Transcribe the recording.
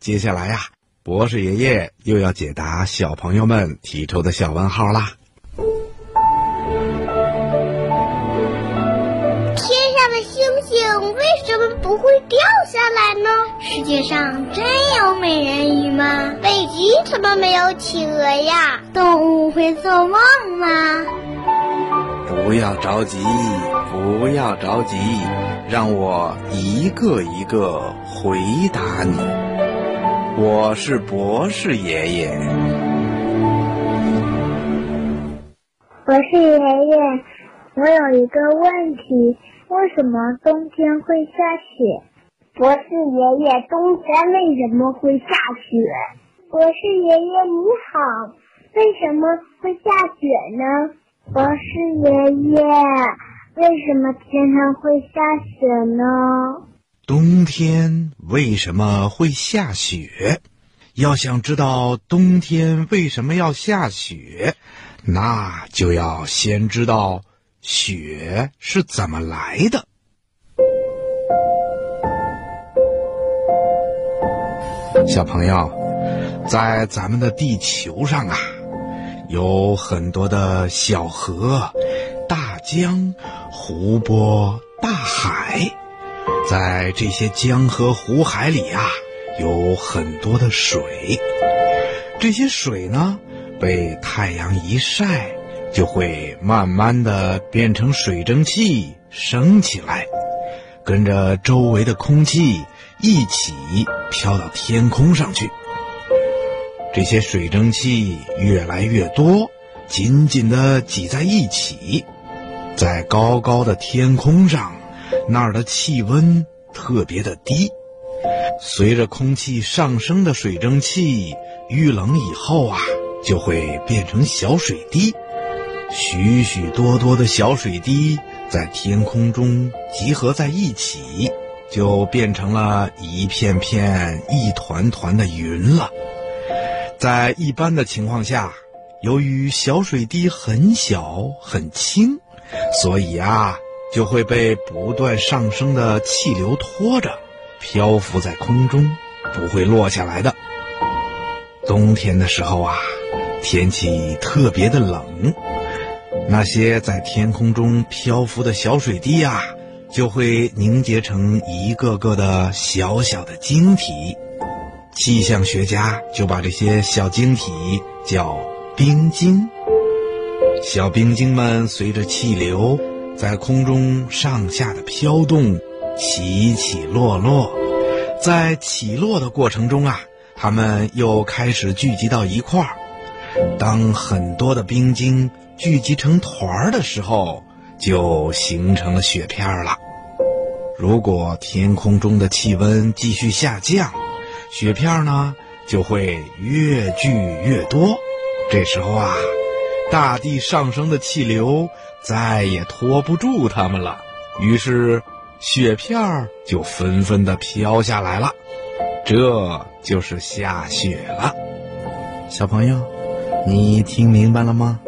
接下来呀，博士爷爷又要解答小朋友们提出的小问号啦。天上的星星为什么不会掉下来呢？世界上真有美人鱼吗？北极怎么没有企鹅呀？动物会做梦吗？不要着急，不要着急，让我一个一个回答你。我是博士爷爷。博士爷爷，我有一个问题：为什么冬天会下雪？博士爷爷，冬天为什么会下雪？博士爷爷你好，为什么会下雪呢？博士爷爷，为什么天上会下雪呢？冬天为什么会下雪？要想知道冬天为什么要下雪，那就要先知道雪是怎么来的。小朋友，在咱们的地球上啊，有很多的小河、大江、湖泊、大海，在这些江河湖海里啊，有很多的水。这些水呢，被太阳一晒，就会慢慢的变成水蒸气，升起来，跟着周围的空气一起飘到天空上去。这些水蒸气越来越多，紧紧的挤在一起，在高高的天空上，那儿的气温特别的低。随着空气上升的水蒸气遇冷以后啊，就会变成小水滴。许许多多的小水滴在天空中集合在一起，就变成了一片片、一团团的云了。在一般的情况下，由于小水滴很小很轻，所以啊，就会被不断上升的气流拖着，漂浮在空中，不会落下来的。冬天的时候啊，天气特别的冷，那些在天空中漂浮的小水滴啊，就会凝结成一个个的小小的晶体。气象学家就把这些小晶体叫冰晶。小冰晶们随着气流在空中上下的飘动，起起落落。在起落的过程中啊，它们又开始聚集到一块儿。当很多的冰晶聚集成团儿的时候，就形成了雪片儿了。如果天空中的气温继续下降，雪片儿呢就会越聚越多，这时候啊，大地上升的气流再也拖不住它们了，于是雪片就纷纷的飘下来了，这就是下雪了。小朋友，你听明白了吗？